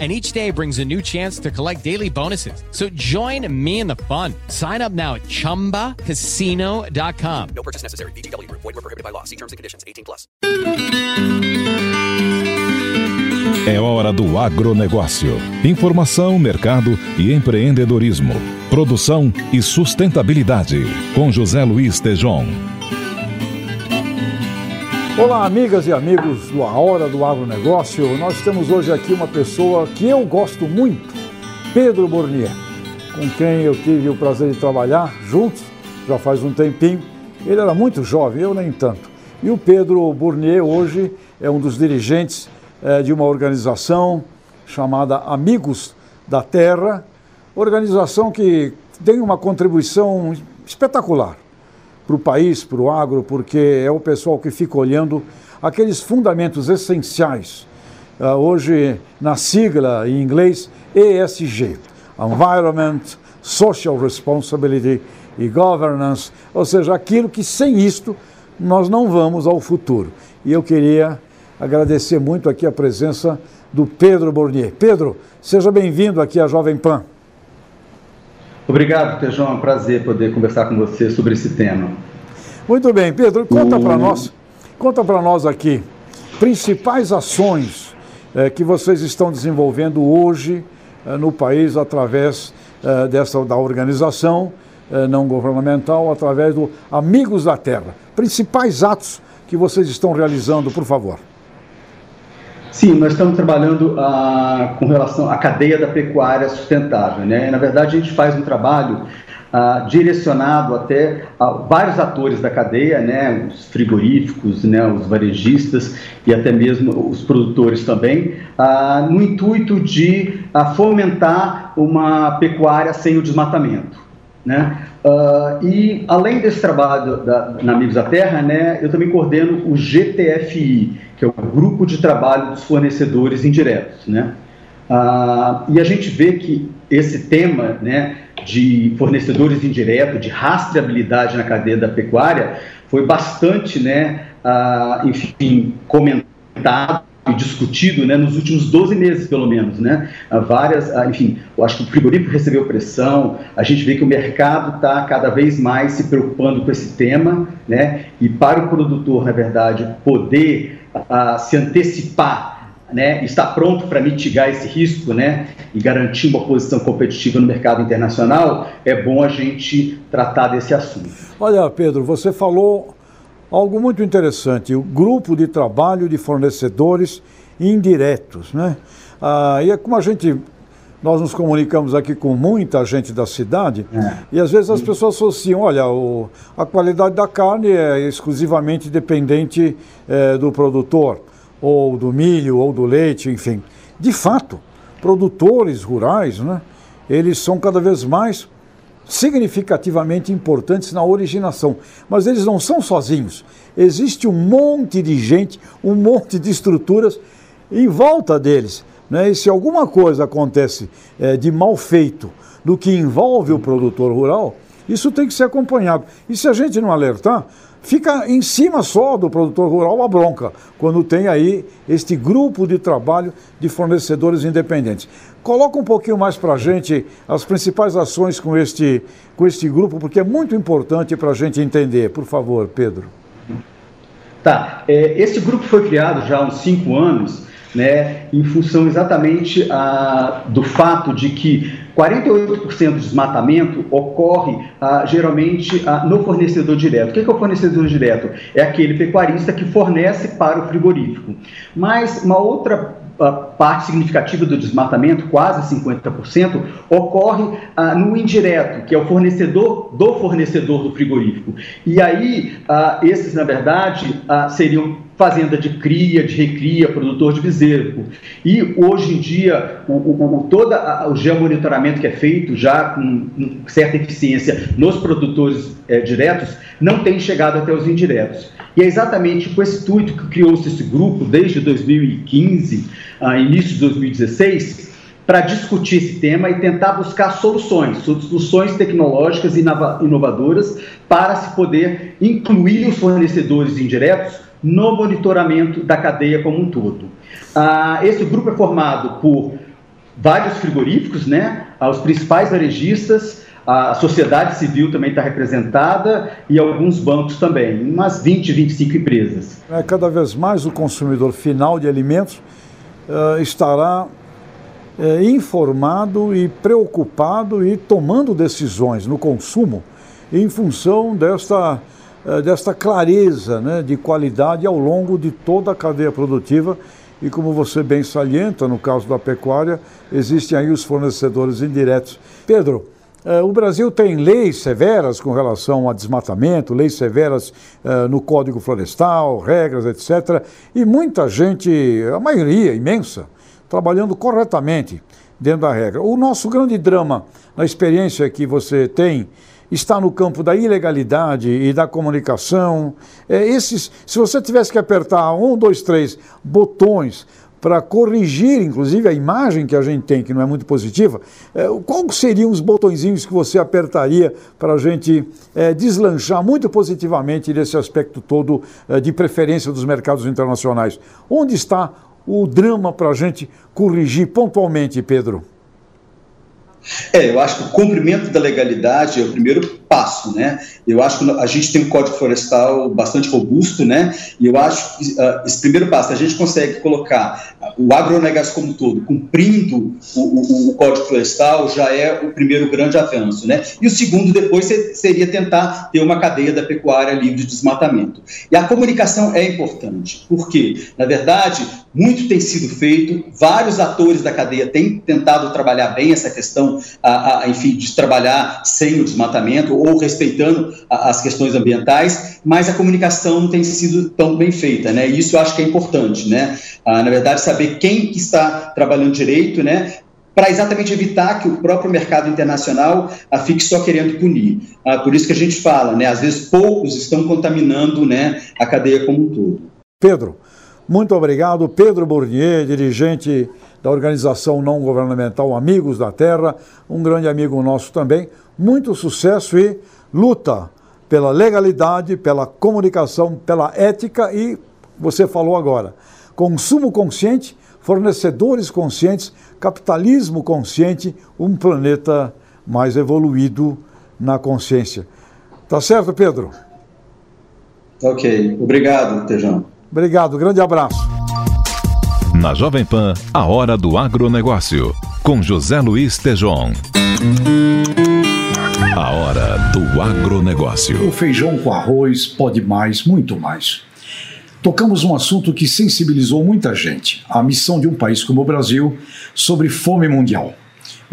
and each day brings a new chance to collect daily bonuses. So join me in the fun. Sign up now at ChumbaCasino.com. No purchase necessary. BGW. Void were prohibited by law. See terms and conditions. 18 plus. É hora do agronegócio. Informação, mercado e empreendedorismo. Produção e sustentabilidade. Com José Luiz Tejon. Olá, amigas e amigos do A Hora do Agronegócio. Nós temos hoje aqui uma pessoa que eu gosto muito, Pedro Bournier, com quem eu tive o prazer de trabalhar juntos já faz um tempinho. Ele era muito jovem, eu nem tanto. E o Pedro Bournier hoje é um dos dirigentes é, de uma organização chamada Amigos da Terra, organização que tem uma contribuição espetacular para o país, para o agro, porque é o pessoal que fica olhando aqueles fundamentos essenciais. Uh, hoje, na sigla em inglês, ESG Environment, Social Responsibility e Governance ou seja, aquilo que sem isto nós não vamos ao futuro. E eu queria agradecer muito aqui a presença do Pedro Bournier. Pedro, seja bem-vindo aqui à Jovem Pan. Obrigado, Tejão. É um prazer poder conversar com você sobre esse tema. Muito bem, Pedro, conta para nós, conta para nós aqui principais ações eh, que vocês estão desenvolvendo hoje eh, no país através eh, dessa da organização não governamental, através do Amigos da Terra. Principais atos que vocês estão realizando, por favor. Sim, nós estamos trabalhando ah, com relação à cadeia da pecuária sustentável. Né? Na verdade, a gente faz um trabalho ah, direcionado até a vários atores da cadeia, né? os frigoríficos, né? os varejistas e até mesmo os produtores também, ah, no intuito de fomentar uma pecuária sem o desmatamento. Né? Uh, e além desse trabalho da, na Amigos da Terra, né, eu também coordeno o GTFI, que é o Grupo de Trabalho dos Fornecedores Indiretos. Né? Uh, e a gente vê que esse tema né, de fornecedores indiretos, de rastreabilidade na cadeia da pecuária, foi bastante, né, uh, enfim, comentado discutido né, nos últimos 12 meses, pelo menos. Né? Várias, enfim, eu acho que o frigorífico recebeu pressão, a gente vê que o mercado está cada vez mais se preocupando com esse tema, né? e para o produtor, na verdade, poder se antecipar né, está pronto para mitigar esse risco né, e garantir uma posição competitiva no mercado internacional, é bom a gente tratar desse assunto. Olha, Pedro, você falou algo muito interessante, o grupo de trabalho de fornecedores indiretos. Né? Ah, e é como a gente, nós nos comunicamos aqui com muita gente da cidade, é. e às vezes as pessoas associam, olha, o, a qualidade da carne é exclusivamente dependente é, do produtor, ou do milho, ou do leite, enfim. De fato, produtores rurais, né, eles são cada vez mais significativamente importantes na originação. Mas eles não são sozinhos. Existe um monte de gente, um monte de estruturas em volta deles. Né? E se alguma coisa acontece é, de mal feito no que envolve o produtor rural, isso tem que ser acompanhado. E se a gente não alertar, fica em cima só do produtor rural a bronca, quando tem aí este grupo de trabalho de fornecedores independentes. Coloca um pouquinho mais para a gente as principais ações com este, com este grupo, porque é muito importante para a gente entender. Por favor, Pedro. Tá. É, esse grupo foi criado já há uns cinco anos, né, em função exatamente ah, do fato de que 48% do desmatamento ocorre ah, geralmente ah, no fornecedor direto. O que é, o fornecedor direto? É aquele pecuarista que fornece para o frigorífico. Mas uma outra parte significativa do desmatamento, quase 50%, ocorre ah, no indireto, que é o fornecedor do fornecedor do frigorífico. E aí, ah, esses, na verdade, ah, seriam fazenda de cria, de recria, produtor de bezerro. E hoje em dia, o, o, todo o geomonitoramento que é feito já com, com certa eficiência nos produtores é, diretos não tem chegado até os indiretos. E é exatamente com esse intuito que criou-se esse grupo desde 2015, ah, início de 2016, para discutir esse tema e tentar buscar soluções, soluções tecnológicas e inovadoras para se poder incluir os fornecedores indiretos no monitoramento da cadeia como um todo. Ah, esse grupo é formado por vários frigoríficos, né, os principais varejistas, a sociedade civil também está representada e alguns bancos também, umas 20, 25 empresas. É, cada vez mais o consumidor final de alimentos uh, estará uh, informado e preocupado e tomando decisões no consumo em função desta eh, desta clareza né, de qualidade ao longo de toda a cadeia produtiva. E como você bem salienta, no caso da pecuária, existem aí os fornecedores indiretos. Pedro, eh, o Brasil tem leis severas com relação a desmatamento, leis severas eh, no Código Florestal, regras, etc. E muita gente, a maioria imensa, trabalhando corretamente dentro da regra. O nosso grande drama, na experiência que você tem, está no campo da ilegalidade e da comunicação. É, esses, se você tivesse que apertar um, dois, três botões para corrigir, inclusive, a imagem que a gente tem, que não é muito positiva, é, quais seriam os botõezinhos que você apertaria para a gente é, deslanchar muito positivamente desse aspecto todo é, de preferência dos mercados internacionais? Onde está o drama para a gente corrigir pontualmente, Pedro? É, eu acho que o cumprimento da legalidade é o primeiro passo, né? Eu acho que a gente tem um código florestal bastante robusto, né? E eu acho que uh, esse primeiro passo, a gente consegue colocar o agronegócio como um todo, cumprindo o, o, o, código florestal, já é o primeiro grande avanço, né? E o segundo, depois, seria tentar ter uma cadeia da pecuária livre de desmatamento. E a comunicação é importante, porque, na verdade, muito tem sido feito, vários atores da cadeia têm tentado trabalhar bem essa questão, a, a, enfim, de trabalhar sem o desmatamento ou respeitando a, as questões ambientais, mas a comunicação não tem sido tão bem feita, né? E isso eu acho que é importante, né? Ah, na verdade, saber quem está trabalhando direito, né? para exatamente evitar que o próprio mercado internacional ah, fique só querendo punir. Ah, por isso que a gente fala, né, às vezes poucos estão contaminando né, a cadeia como um todo. Pedro, muito obrigado. Pedro Bournier, dirigente da organização não governamental Amigos da Terra, um grande amigo nosso também. Muito sucesso e luta pela legalidade, pela comunicação, pela ética e, você falou agora, consumo consciente, fornecedores conscientes, capitalismo consciente, um planeta mais evoluído na consciência. Tá certo, Pedro? Ok. Obrigado, Tejão. Obrigado, grande abraço. Na Jovem Pan, a hora do agronegócio, com José Luiz Tejon. A hora do agronegócio. O feijão com arroz pode mais, muito mais. Tocamos um assunto que sensibilizou muita gente: a missão de um país como o Brasil sobre fome mundial.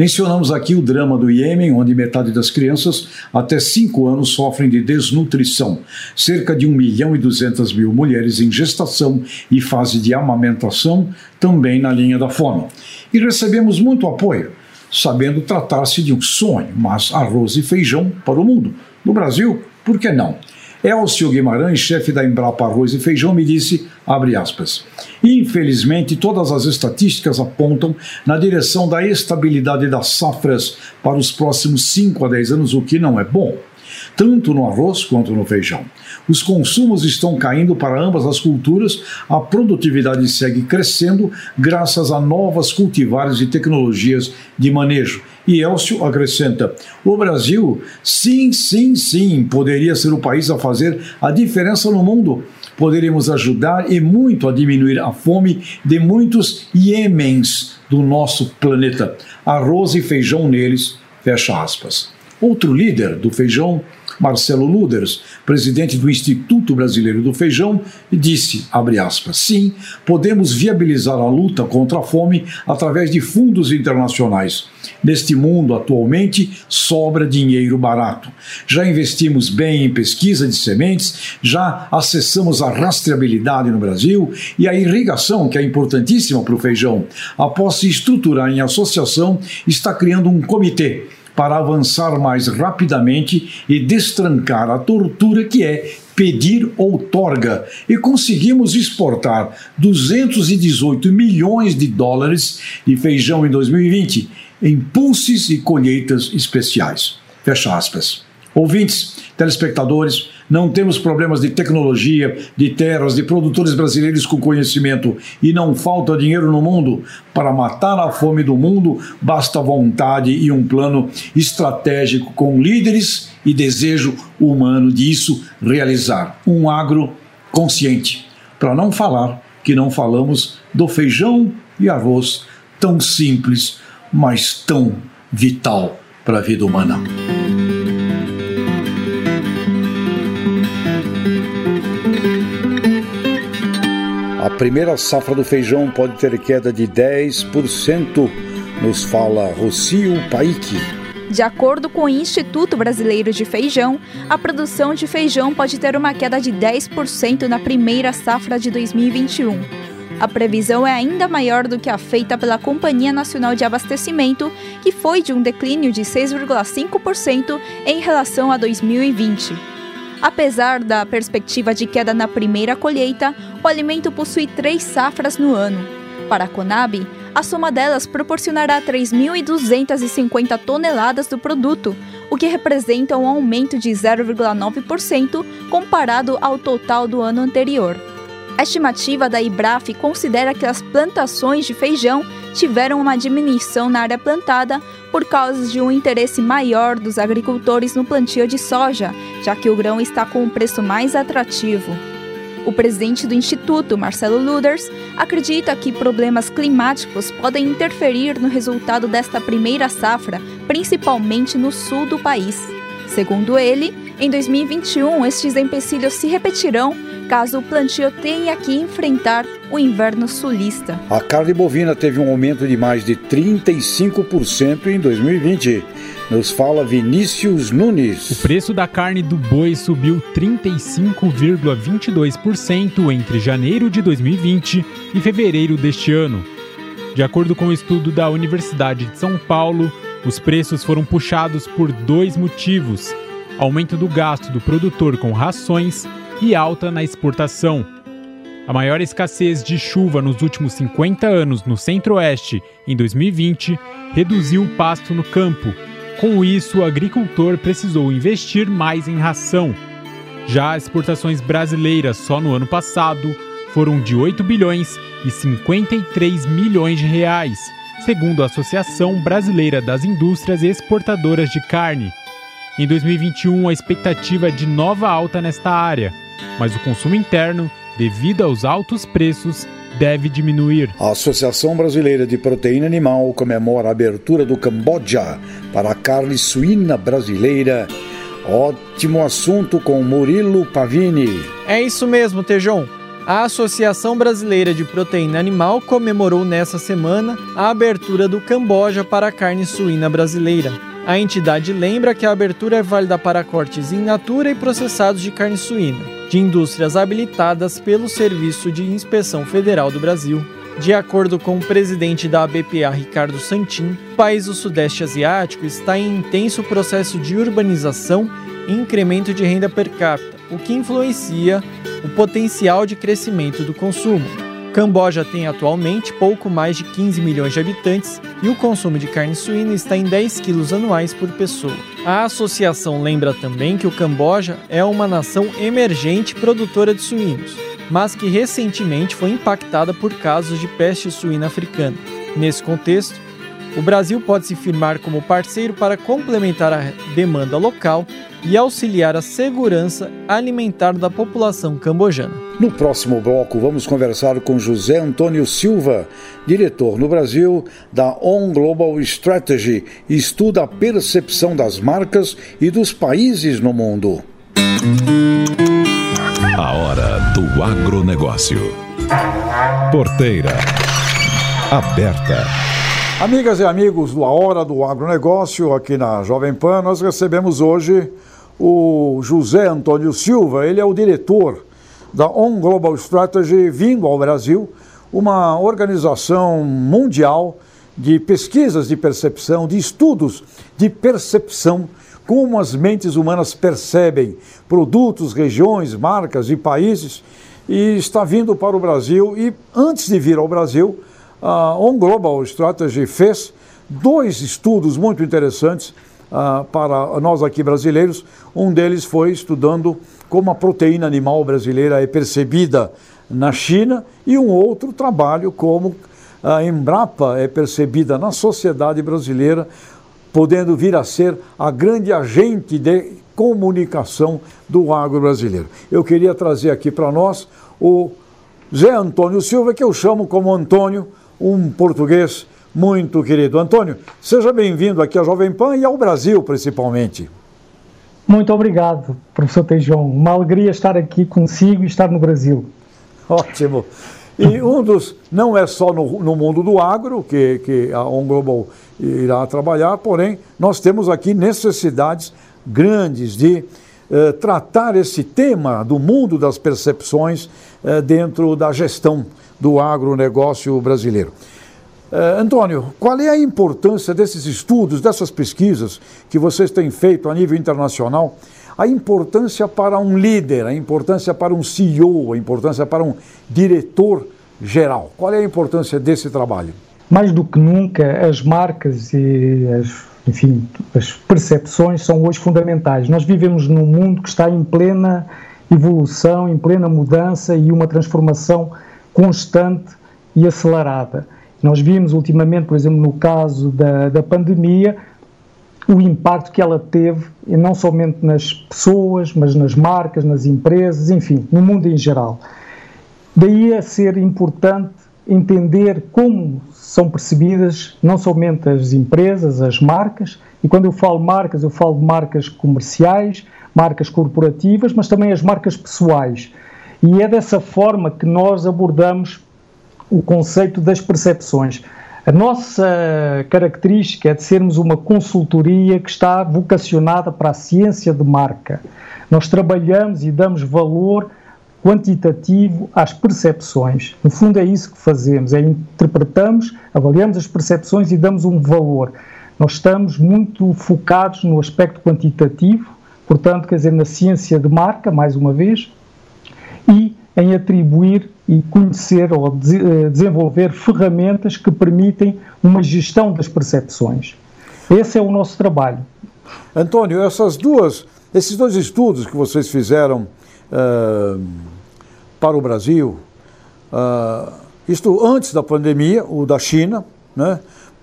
Mencionamos aqui o drama do Iêmen, onde metade das crianças até 5 anos sofrem de desnutrição. Cerca de 1 milhão e 200 mil mulheres em gestação e fase de amamentação também na linha da fome. E recebemos muito apoio, sabendo tratar-se de um sonho, mas arroz e feijão para o mundo. No Brasil, por que não? Elcio Guimarães, chefe da Embrapa Arroz e Feijão, me disse, abre aspas, infelizmente todas as estatísticas apontam na direção da estabilidade das safras para os próximos 5 a 10 anos, o que não é bom tanto no arroz quanto no feijão. Os consumos estão caindo para ambas as culturas, a produtividade segue crescendo graças a novas cultivares e tecnologias de manejo. E Elcio acrescenta: o Brasil, sim, sim, sim, poderia ser o país a fazer a diferença no mundo. Poderíamos ajudar e muito a diminuir a fome de muitos Iemens do nosso planeta. Arroz e feijão neles, fecha aspas. Outro líder do feijão Marcelo Luders, presidente do Instituto Brasileiro do Feijão, disse, aspas, sim, podemos viabilizar a luta contra a fome através de fundos internacionais. Neste mundo, atualmente, sobra dinheiro barato. Já investimos bem em pesquisa de sementes, já acessamos a rastreabilidade no Brasil e a irrigação, que é importantíssima para o feijão. Após se estruturar em associação, está criando um comitê para avançar mais rapidamente e destrancar a tortura que é pedir outorga e conseguimos exportar 218 milhões de dólares de feijão em 2020 em pulses e colheitas especiais. Fecha aspas. Ouvintes, telespectadores, não temos problemas de tecnologia, de terras, de produtores brasileiros com conhecimento e não falta dinheiro no mundo. Para matar a fome do mundo, basta vontade e um plano estratégico com líderes e desejo humano disso realizar. Um agro consciente. Para não falar que não falamos do feijão e arroz tão simples, mas tão vital para a vida humana. A primeira safra do feijão pode ter queda de 10%, nos fala Rocio Paik. De acordo com o Instituto Brasileiro de Feijão, a produção de feijão pode ter uma queda de 10% na primeira safra de 2021. A previsão é ainda maior do que a feita pela Companhia Nacional de Abastecimento, que foi de um declínio de 6,5% em relação a 2020. Apesar da perspectiva de queda na primeira colheita, o alimento possui três safras no ano. Para a Conab, a soma delas proporcionará 3.250 toneladas do produto, o que representa um aumento de 0,9% comparado ao total do ano anterior. A estimativa da IBRAF considera que as plantações de feijão tiveram uma diminuição na área plantada por causa de um interesse maior dos agricultores no plantio de soja, já que o grão está com um preço mais atrativo. O presidente do Instituto, Marcelo Luders, acredita que problemas climáticos podem interferir no resultado desta primeira safra, principalmente no sul do país. Segundo ele, em 2021 estes empecilhos se repetirão caso o plantio tenha que enfrentar o inverno sulista. A carne bovina teve um aumento de mais de 35% em 2020. Nos fala Vinícius Nunes. O preço da carne do boi subiu 35,22% entre janeiro de 2020 e fevereiro deste ano. De acordo com o um estudo da Universidade de São Paulo, os preços foram puxados por dois motivos: aumento do gasto do produtor com rações e alta na exportação. A maior escassez de chuva nos últimos 50 anos no Centro-Oeste, em 2020, reduziu o pasto no campo. Com isso, o agricultor precisou investir mais em ração. Já as exportações brasileiras só no ano passado foram de 8 bilhões e 53 milhões de reais, segundo a Associação Brasileira das Indústrias Exportadoras de Carne. Em 2021, a expectativa é de nova alta nesta área, mas o consumo interno, devido aos altos preços, deve diminuir. A Associação Brasileira de Proteína Animal comemora a abertura do Camboja para a carne suína brasileira. Ótimo assunto com Murilo Pavini. É isso mesmo, Tejão. A Associação Brasileira de Proteína Animal comemorou nessa semana a abertura do Camboja para a carne suína brasileira. A entidade lembra que a abertura é válida para cortes in natura e processados de carne suína de indústrias habilitadas pelo Serviço de Inspeção Federal do Brasil. De acordo com o presidente da ABPA, Ricardo Santin, o país do Sudeste Asiático está em intenso processo de urbanização e incremento de renda per capita, o que influencia o potencial de crescimento do consumo. Camboja tem atualmente pouco mais de 15 milhões de habitantes e o consumo de carne suína está em 10 quilos anuais por pessoa. A associação lembra também que o Camboja é uma nação emergente produtora de suínos, mas que recentemente foi impactada por casos de peste suína africana. Nesse contexto, o Brasil pode se firmar como parceiro para complementar a demanda local e auxiliar a segurança alimentar da população cambojana. No próximo bloco, vamos conversar com José Antônio Silva, diretor no Brasil da On Global Strategy, e estuda a percepção das marcas e dos países no mundo. A hora do agronegócio. Porteira aberta. Amigas e amigos do A Hora do Agronegócio, aqui na Jovem Pan, nós recebemos hoje o José Antônio Silva, ele é o diretor da On Global Strategy, vindo ao Brasil, uma organização mundial de pesquisas de percepção, de estudos de percepção, como as mentes humanas percebem produtos, regiões, marcas e países, e está vindo para o Brasil. E antes de vir ao Brasil, a On Global Strategy fez dois estudos muito interessantes uh, para nós aqui brasileiros. Um deles foi estudando como a proteína animal brasileira é percebida na China e um outro trabalho como a Embrapa é percebida na sociedade brasileira, podendo vir a ser a grande agente de comunicação do agro brasileiro. Eu queria trazer aqui para nós o Zé Antônio Silva, que eu chamo como Antônio, um português muito querido. Antônio, seja bem-vindo aqui à Jovem Pan e ao Brasil, principalmente. Muito obrigado, professor Teijão. Uma alegria estar aqui consigo e estar no Brasil. Ótimo. E um dos, não é só no, no mundo do agro que, que a On Global irá trabalhar, porém, nós temos aqui necessidades grandes de eh, tratar esse tema do mundo das percepções eh, dentro da gestão do agronegócio brasileiro. Uh, Antônio, qual é a importância desses estudos, dessas pesquisas que vocês têm feito a nível internacional? A importância para um líder, a importância para um CEO, a importância para um diretor geral. Qual é a importância desse trabalho? Mais do que nunca, as marcas e as, enfim, as percepções são hoje fundamentais. Nós vivemos num mundo que está em plena evolução, em plena mudança e uma transformação constante e acelerada. Nós vimos ultimamente, por exemplo, no caso da, da pandemia, o impacto que ela teve, não somente nas pessoas, mas nas marcas, nas empresas, enfim, no mundo em geral. Daí a ser importante entender como são percebidas não somente as empresas, as marcas, e quando eu falo marcas, eu falo de marcas comerciais, marcas corporativas, mas também as marcas pessoais. E é dessa forma que nós abordamos o conceito das percepções. A nossa característica é de sermos uma consultoria que está vocacionada para a ciência de marca. Nós trabalhamos e damos valor quantitativo às percepções. No fundo, é isso que fazemos: é interpretamos, avaliamos as percepções e damos um valor. Nós estamos muito focados no aspecto quantitativo, portanto, quer dizer, na ciência de marca, mais uma vez, e em atribuir e conhecer ou eh, desenvolver ferramentas que permitem uma gestão das percepções. Esse é o nosso trabalho. Antônio, essas duas, esses dois estudos que vocês fizeram uh, para o Brasil, uh, isto antes da pandemia, o da China, né?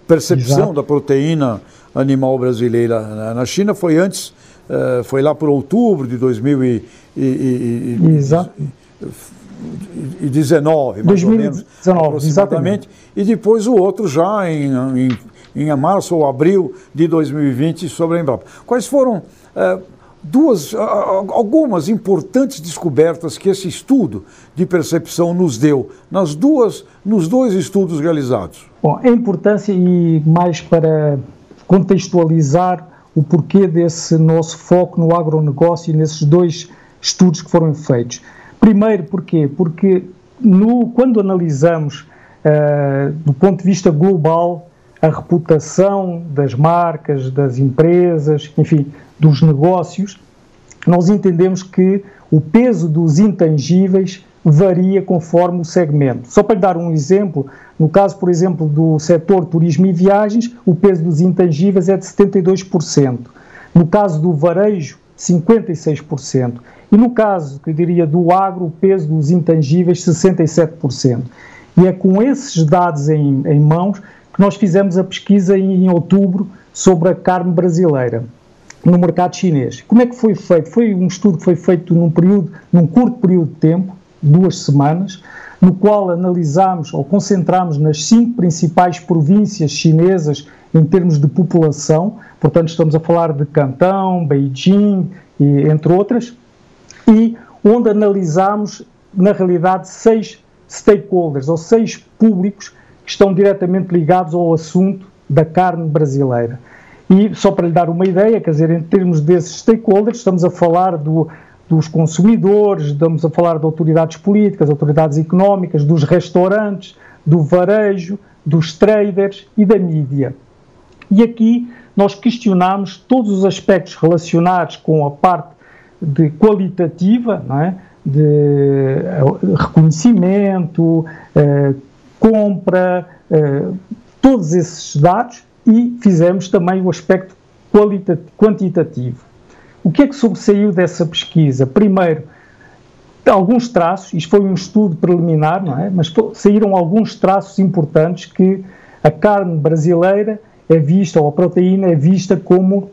percepção Exato. da proteína animal brasileira na China foi antes, uh, foi lá por outubro de 2000 Exato. 2019, mais 2019, ou menos, aproximadamente, exatamente. e depois o outro já em, em, em março ou abril de 2020 sobre a Embrapa. Quais foram é, duas, algumas importantes descobertas que esse estudo de percepção nos deu nas duas, nos dois estudos realizados? Bom, a importância e mais para contextualizar o porquê desse nosso foco no agronegócio e nesses dois estudos que foram feitos. Primeiro, porquê? Porque no, quando analisamos uh, do ponto de vista global a reputação das marcas, das empresas, enfim, dos negócios, nós entendemos que o peso dos intangíveis varia conforme o segmento. Só para dar um exemplo, no caso, por exemplo, do setor turismo e viagens, o peso dos intangíveis é de 72%. No caso do varejo, 56%. E no caso, que eu diria, do agro, o peso dos intangíveis, 67%. E é com esses dados em, em mãos que nós fizemos a pesquisa em outubro sobre a carne brasileira no mercado chinês. Como é que foi feito? Foi um estudo que foi feito num período, num curto período de tempo, duas semanas, no qual analisámos ou concentramos nas cinco principais províncias chinesas em termos de população, portanto estamos a falar de Cantão, Beijing, e, entre outras, e onde analisámos, na realidade, seis stakeholders, ou seis públicos que estão diretamente ligados ao assunto da carne brasileira. E só para lhe dar uma ideia, quer dizer, em termos desses stakeholders, estamos a falar do, dos consumidores, estamos a falar de autoridades políticas, autoridades económicas, dos restaurantes, do varejo, dos traders e da mídia. E aqui nós questionamos todos os aspectos relacionados com a parte de qualitativa, é? de eh, reconhecimento, eh, compra, eh, todos esses dados e fizemos também o aspecto quantitativo. O que é que sobressaiu dessa pesquisa? Primeiro, alguns traços, isto foi um estudo preliminar, não é? Mas saíram alguns traços importantes que a carne brasileira é vista, ou a proteína é vista como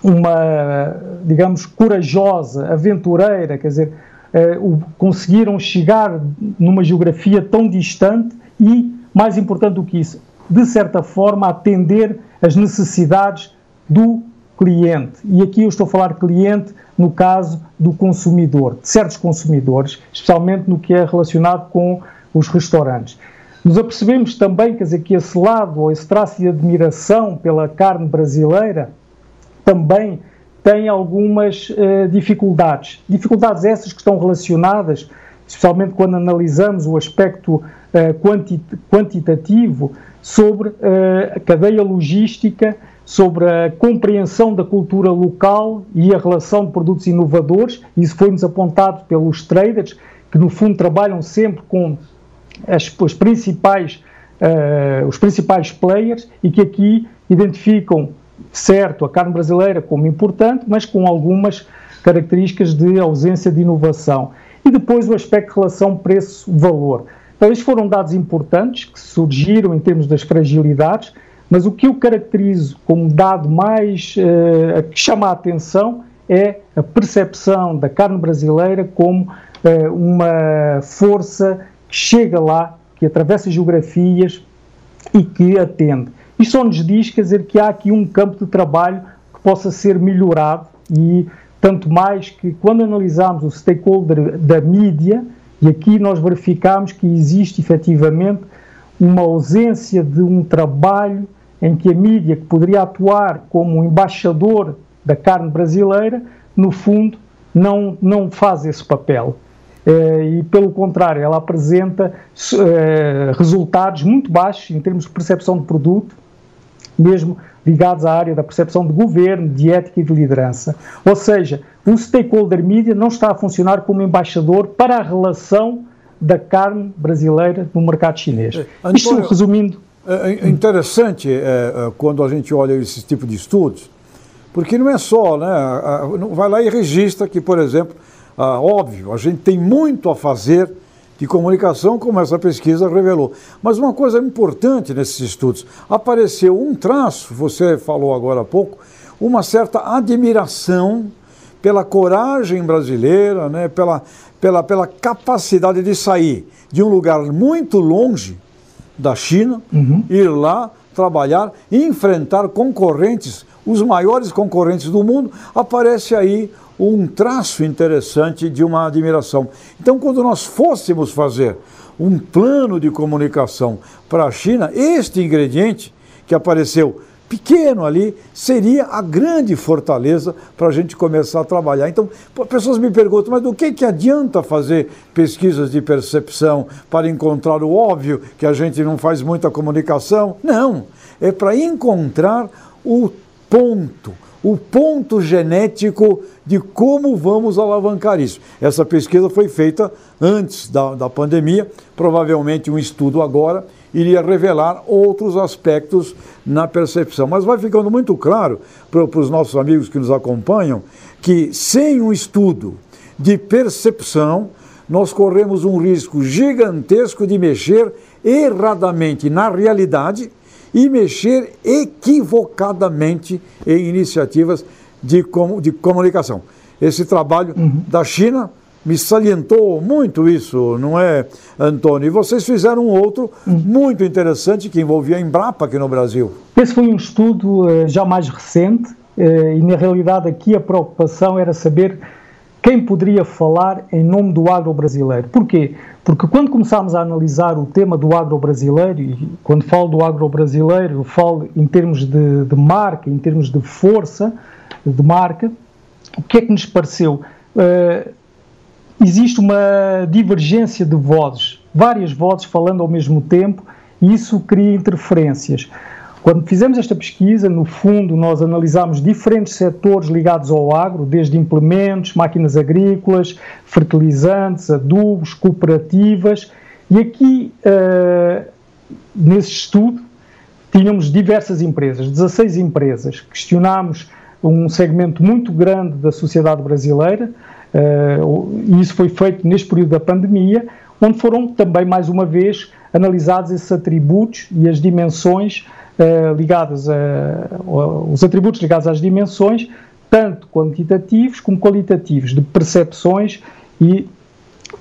uma, digamos, corajosa, aventureira, quer dizer, eh, o, conseguiram chegar numa geografia tão distante e, mais importante do que isso, de certa forma atender as necessidades do cliente. E aqui eu estou a falar cliente no caso do consumidor, de certos consumidores, especialmente no que é relacionado com os restaurantes. Nos apercebemos também, quer dizer, que esse lado, ou esse traço de admiração pela carne brasileira, também tem algumas uh, dificuldades. Dificuldades essas que estão relacionadas, especialmente quando analisamos o aspecto uh, quanti quantitativo, sobre uh, a cadeia logística, sobre a compreensão da cultura local e a relação de produtos inovadores. Isso foi-nos apontado pelos traders, que no fundo trabalham sempre com as, as principais, uh, os principais players e que aqui identificam, certo, a carne brasileira como importante, mas com algumas características de ausência de inovação. E depois o aspecto de relação preço-valor. Então, estes foram dados importantes que surgiram em termos das fragilidades, mas o que eu caracterizo como dado mais uh, que chama a atenção é a percepção da carne brasileira como uh, uma força que chega lá, que atravessa geografias e que atende. Isto só nos diz, quer dizer, que há aqui um campo de trabalho que possa ser melhorado e tanto mais que quando analisamos o stakeholder da mídia, e aqui nós verificamos que existe efetivamente uma ausência de um trabalho em que a mídia, que poderia atuar como um embaixador da carne brasileira, no fundo não, não faz esse papel. Eh, e, pelo contrário, ela apresenta eh, resultados muito baixos em termos de percepção de produto, mesmo ligados à área da percepção de governo, de ética e de liderança. Ou seja, um stakeholder media não está a funcionar como embaixador para a relação da carne brasileira no mercado chinês. Eh, Isto resumindo. É interessante é, quando a gente olha esse tipo de estudos, porque não é só, né? Vai lá e registra que, por exemplo, ah, óbvio, a gente tem muito a fazer de comunicação, como essa pesquisa revelou. Mas uma coisa importante nesses estudos: apareceu um traço, você falou agora há pouco, uma certa admiração pela coragem brasileira, né, pela, pela, pela capacidade de sair de um lugar muito longe da China, uhum. ir lá trabalhar, enfrentar concorrentes, os maiores concorrentes do mundo, aparece aí um traço interessante de uma admiração. Então, quando nós fôssemos fazer um plano de comunicação para a China, este ingrediente que apareceu pequeno ali seria a grande fortaleza para a gente começar a trabalhar. Então, pessoas me perguntam, mas do que, que adianta fazer pesquisas de percepção para encontrar o óbvio, que a gente não faz muita comunicação? Não, é para encontrar o ponto, o ponto genético de como vamos alavancar isso. Essa pesquisa foi feita antes da, da pandemia, provavelmente um estudo agora iria revelar outros aspectos na percepção. Mas vai ficando muito claro para, os nossos amigos que nos acompanham que sem um estudo de percepção, nós corremos um risco gigantesco de mexer erradamente na realidade e mexer equivocadamente em iniciativas de, com, de comunicação. Esse trabalho uhum. da China me salientou muito isso, não é, Antônio? E vocês fizeram um outro muito interessante que envolvia a Embrapa aqui no Brasil. Esse foi um estudo uh, já mais recente uh, e, na realidade, aqui a preocupação era saber quem poderia falar em nome do agro brasileiro. Porquê? Porque quando começámos a analisar o tema do agro brasileiro, e quando falo do agro brasileiro, falo em termos de, de marca, em termos de força de marca, o que é que nos pareceu? Uh, existe uma divergência de vozes, várias vozes falando ao mesmo tempo, e isso cria interferências. Quando fizemos esta pesquisa, no fundo, nós analisámos diferentes setores ligados ao agro, desde implementos, máquinas agrícolas, fertilizantes, adubos, cooperativas, e aqui, uh, nesse estudo, tínhamos diversas empresas, 16 empresas. Questionámos um segmento muito grande da sociedade brasileira, e isso foi feito neste período da pandemia, onde foram também, mais uma vez, analisados esses atributos e as dimensões uh, ligadas a, os atributos ligados às dimensões, tanto quantitativos como qualitativos, de percepções e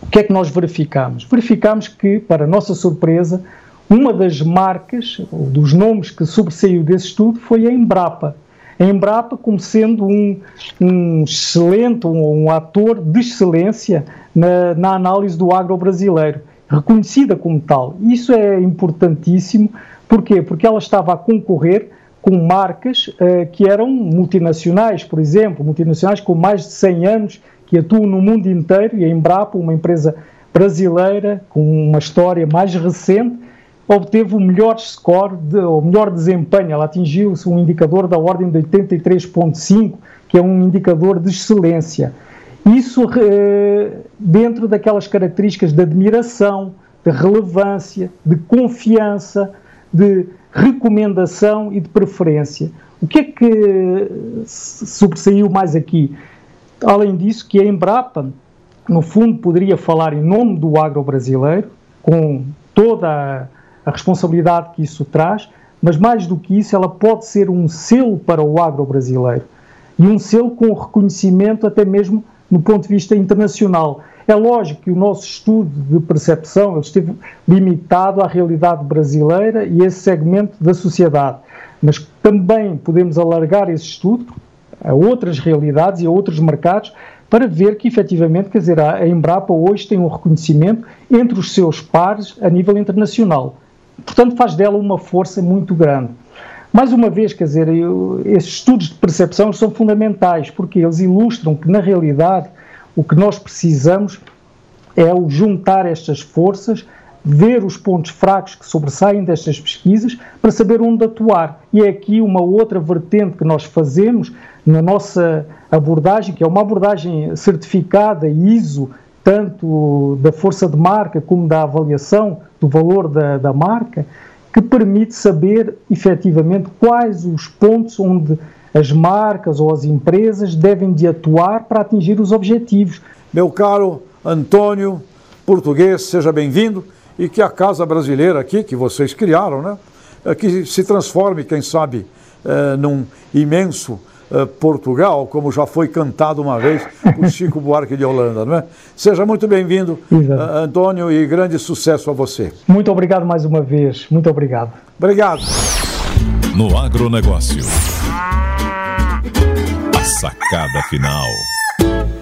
o que é que nós verificamos? Verificamos que, para nossa surpresa, uma das marcas, dos nomes que sobressaiu desse estudo foi a Embrapa Embrapa como sendo um, um excelente, um, um, ator de excelência na, na análise do agro brasileiro, reconhecida como tal. Isso é importantíssimo, porquê? Porque ela estava a concorrer com marcas uh, que eram multinacionais, por exemplo, multinacionais com mais de 100 anos, que atuam no mundo inteiro, e a Embrapa, uma empresa brasileira com uma história mais recente, obteve o melhor score, de, o melhor desempenho. Ela atingiu um indicador da ordem de 83,5, que é um indicador de excelência. Isso eh, dentro daquelas características de admiração, de relevância, de confiança, de recomendação e de preferência. O que é que sobressaiu mais aqui? Além disso, que a Embrapa, no fundo, poderia falar em nome do agro brasileiro, com toda a responsabilidade que isso traz, mas mais do que isso, ela pode ser um selo para o agro brasileiro e um selo com reconhecimento até mesmo no ponto de vista internacional. É lógico que o nosso estudo de percepção esteve limitado à realidade brasileira e esse segmento da sociedade, mas também podemos alargar esse estudo a outras realidades e a outros mercados para ver que efetivamente, quer dizer, a Embrapa hoje tem um reconhecimento entre os seus pares a nível internacional. Portanto, faz dela uma força muito grande. Mais uma vez, quer dizer, eu, esses estudos de percepção são fundamentais, porque eles ilustram que, na realidade, o que nós precisamos é o juntar estas forças, ver os pontos fracos que sobressaem destas pesquisas para saber onde atuar. E é aqui uma outra vertente que nós fazemos na nossa abordagem, que é uma abordagem certificada ISO tanto da força de marca como da avaliação do valor da, da marca, que permite saber efetivamente quais os pontos onde as marcas ou as empresas devem de atuar para atingir os objetivos. Meu caro Antônio, português, seja bem-vindo e que a Casa Brasileira aqui, que vocês criaram, né, que se transforme, quem sabe, eh, num imenso Portugal, como já foi cantado uma vez por Chico Buarque de Holanda, não é? Seja muito bem-vindo, uh, Antônio, e grande sucesso a você. Muito obrigado mais uma vez, muito obrigado. Obrigado. No agronegócio. A sacada final.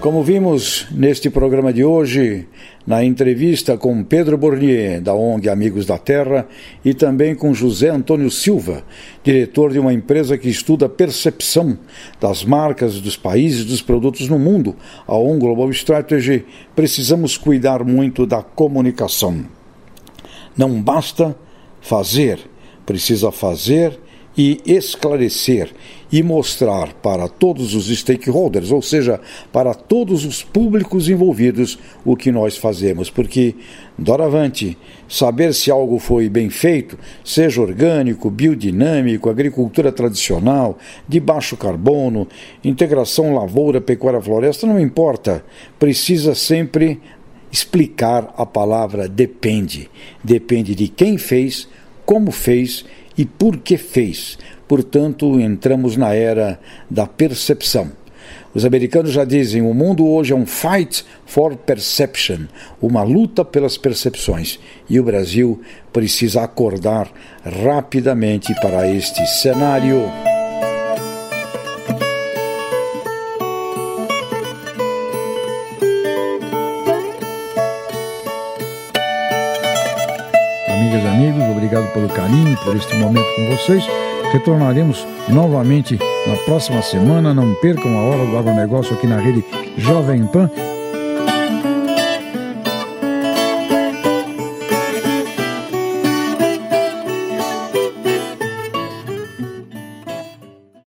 Como vimos neste programa de hoje, na entrevista com Pedro Bornier, da ONG Amigos da Terra, e também com José Antônio Silva, diretor de uma empresa que estuda a percepção das marcas dos países e dos produtos no mundo, a ONG Global Strategy, precisamos cuidar muito da comunicação. Não basta fazer, precisa fazer e esclarecer e mostrar para todos os stakeholders, ou seja, para todos os públicos envolvidos, o que nós fazemos. Porque, doravante, saber se algo foi bem feito, seja orgânico, biodinâmico, agricultura tradicional, de baixo carbono, integração lavoura, pecuária, floresta, não importa. Precisa sempre explicar a palavra depende. Depende de quem fez como fez e por que fez. Portanto, entramos na era da percepção. Os americanos já dizem: o mundo hoje é um fight for perception, uma luta pelas percepções. E o Brasil precisa acordar rapidamente para este cenário. Por este momento com vocês. Retornaremos novamente na próxima semana. Não percam a hora do agronegócio aqui na rede Jovem Pan